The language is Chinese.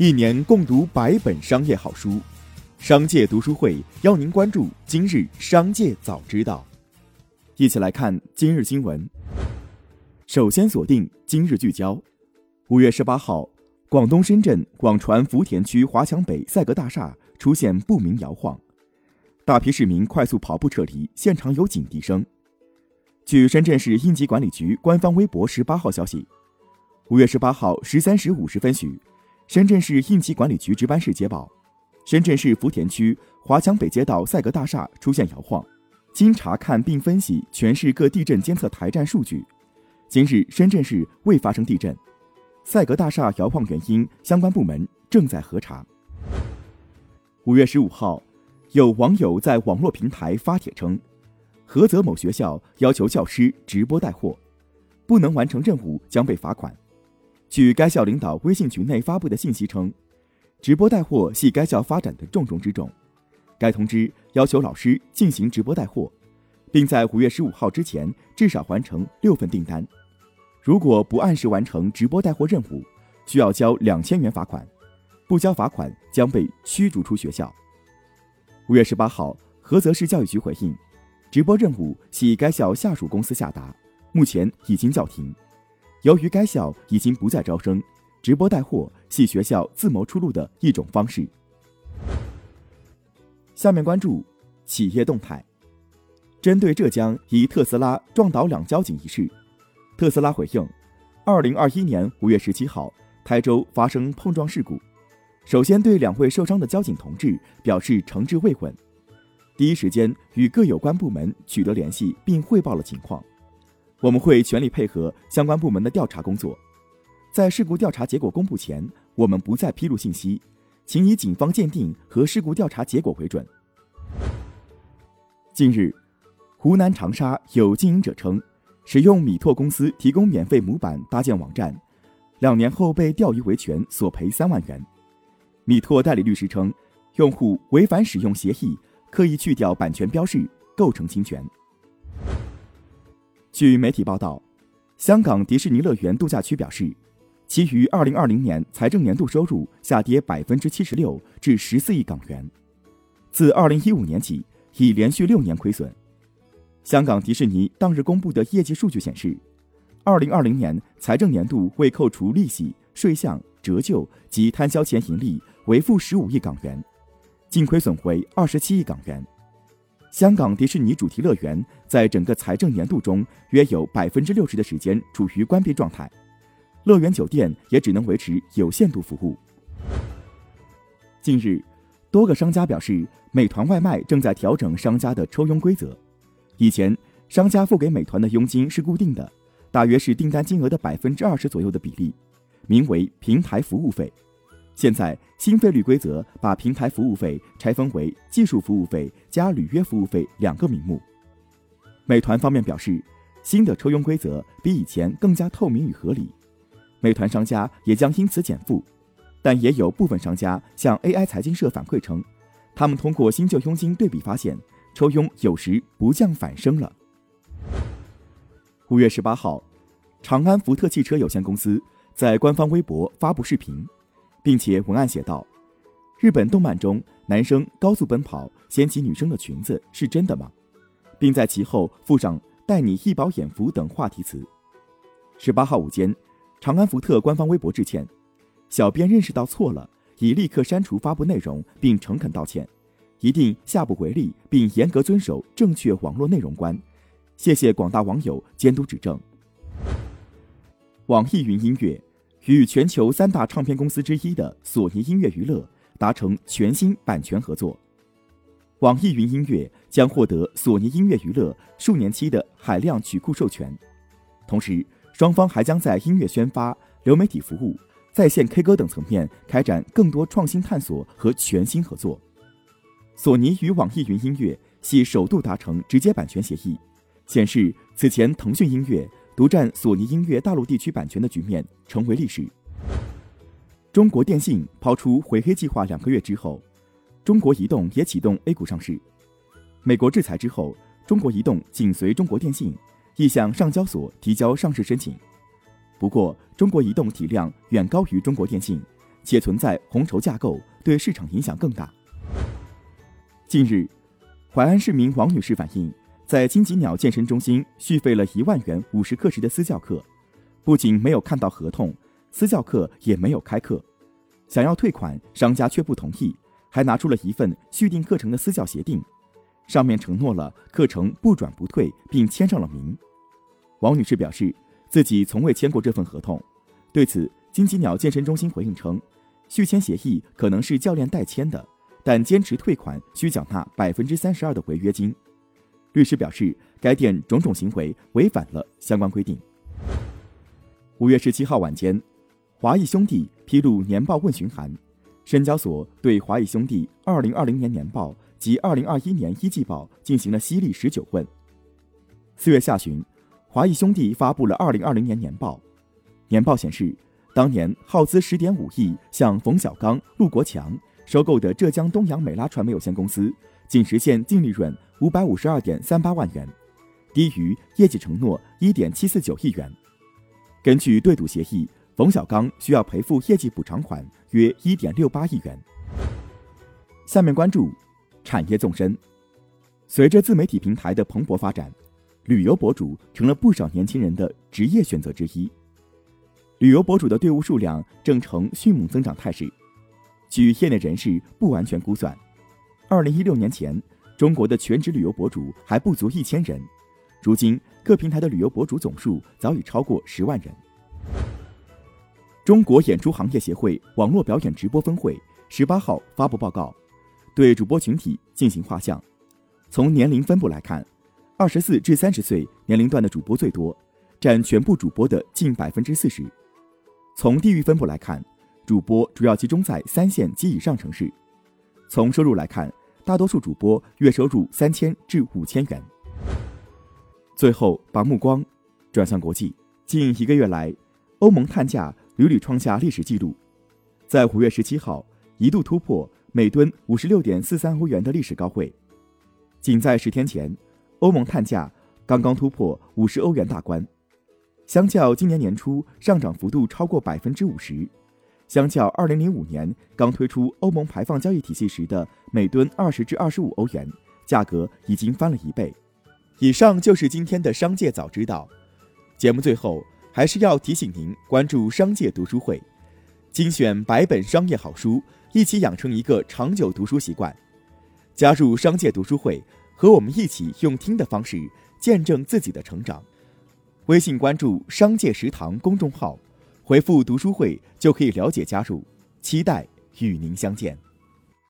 一年共读百本商业好书，商界读书会邀您关注今日商界早知道。一起来看今日新闻。首先锁定今日聚焦。五月十八号，广东深圳广传福田区华强北赛格大厦出现不明摇晃，大批市民快速跑步撤离，现场有警笛声。据深圳市应急管理局官方微博十八号消息，五月十八号十三时五十分许。深圳市应急管理局值班室接报，深圳市福田区华强北街道赛格大厦出现摇晃。经查看并分析全市各地震监测台站数据，今日深圳市未发生地震。赛格大厦摇晃原因，相关部门正在核查。五月十五号，有网友在网络平台发帖称，菏泽某学校要求教师直播带货，不能完成任务将被罚款。据该校领导微信群内发布的信息称，直播带货系该校发展的重中之重。该通知要求老师进行直播带货，并在五月十五号之前至少完成六份订单。如果不按时完成直播带货任务，需要交两千元罚款，不交罚款将被驱逐出学校。五月十八号，菏泽市教育局回应，直播任务系该校下属公司下达，目前已经叫停。由于该校已经不再招生，直播带货系学校自谋出路的一种方式。下面关注企业动态，针对浙江一特斯拉撞倒两交警一事，特斯拉回应：二零二一年五月十七号，台州发生碰撞事故，首先对两位受伤的交警同志表示诚挚慰问，第一时间与各有关部门取得联系并汇报了情况。我们会全力配合相关部门的调查工作，在事故调查结果公布前，我们不再披露信息，请以警方鉴定和事故调查结果为准。近日，湖南长沙有经营者称，使用米拓公司提供免费模板搭建网站，两年后被钓鱼维权索赔三万元。米拓代理律师称，用户违反使用协议，刻意去掉版权标识，构成侵权。据媒体报道，香港迪士尼乐园度假区表示，其于二零二零年财政年度收入下跌百分之七十六至十四亿港元，自二零一五年起已连续六年亏损。香港迪士尼当日公布的业绩数据显示，二零二零年财政年度未扣除利息、税项、折旧及摊销前盈利为负十五亿港元，净亏损为二十七亿港元。香港迪士尼主题乐园在整个财政年度中，约有百分之六十的时间处于关闭状态，乐园酒店也只能维持有限度服务。近日，多个商家表示，美团外卖正在调整商家的抽佣规则。以前，商家付给美团的佣金是固定的，大约是订单金额的百分之二十左右的比例，名为平台服务费。现在新费率规则把平台服务费拆分为技术服务费加履约服务费两个名目。美团方面表示，新的抽佣规则比以前更加透明与合理，美团商家也将因此减负。但也有部分商家向 AI 财经社反馈称，他们通过新旧佣金对比发现，抽佣有时不降反升了。五月十八号，长安福特汽车有限公司在官方微博发布视频。并且文案写道：“日本动漫中男生高速奔跑掀起女生的裙子是真的吗？”并在其后附上“带你一饱眼福”等话题词。十八号午间，长安福特官方微博致歉：“小编认识到错了，已立刻删除发布内容，并诚恳道歉，一定下不为例，并严格遵守正确网络内容观。谢谢广大网友监督指正。”网易云音乐。与全球三大唱片公司之一的索尼音乐娱乐达成全新版权合作，网易云音乐将获得索尼音乐娱乐数年期的海量曲库授权。同时，双方还将在音乐宣发、流媒体服务、在线 K 歌等层面开展更多创新探索和全新合作。索尼与网易云音乐系首度达成直接版权协议，显示此前腾讯音乐。独占索尼音乐大陆地区版权的局面成为历史。中国电信抛出回黑计划两个月之后，中国移动也启动 A 股上市。美国制裁之后，中国移动紧随中国电信，意向上交所提交上市申请。不过，中国移动体量远高于中国电信，且存在红筹架构，对市场影响更大。近日，淮安市民王女士反映，在金吉鸟健身中心续费了一万元五十课时的私教课，不仅没有看到合同，私教课也没有开课，想要退款，商家却不同意，还拿出了一份续订课程的私教协定，上面承诺了课程不转不退，并签上了名。王女士表示，自己从未签过这份合同，对此，金吉鸟健身中心回应称。续签协议可能是教练代签的，但坚持退款需缴纳百分之三十二的违约金。律师表示，该店种种行为违反了相关规定。五月十七号晚间，华谊兄弟披露年报问询函，深交所对华谊兄弟二零二零年年报及二零二一年一季报进行了犀利十九问。四月下旬，华谊兄弟发布了二零二零年年报，年报显示。当年耗资十点五亿向冯小刚、陆国强收购的浙江东阳美拉传媒有限公司，仅实现净利润五百五十二点三八万元，低于业绩承诺一点七四九亿元。根据对赌协议，冯小刚需要赔付业绩补偿款约一点六八亿元。下面关注产业纵深，随着自媒体平台的蓬勃发展，旅游博主成了不少年轻人的职业选择之一。旅游博主的队伍数量正呈迅猛增长态势。据业内人士不完全估算，二零一六年前，中国的全职旅游博主还不足一千人，如今各平台的旅游博主总数早已超过十万人。中国演出行业协会网络表演直播分会十八号发布报告，对主播群体进行画像。从年龄分布来看，二十四至三十岁年龄段的主播最多，占全部主播的近百分之四十。从地域分布来看，主播主要集中在三线及以上城市。从收入来看，大多数主播月收入三千至五千元。最后，把目光转向国际。近一个月来，欧盟碳价屡屡创下历史纪录，在五月十七号一度突破每吨五十六点四三欧元的历史高位。仅在十天前，欧盟碳价刚刚突破五十欧元大关。相较今年年初上涨幅度超过百分之五十，相较二零零五年刚推出欧盟排放交易体系时的每吨二十至二十五欧元，价格已经翻了一倍。以上就是今天的商界早知道。节目最后还是要提醒您关注商界读书会，精选百本商业好书，一起养成一个长久读书习惯。加入商界读书会，和我们一起用听的方式见证自己的成长。微信关注“商界食堂”公众号，回复“读书会”就可以了解加入，期待与您相见。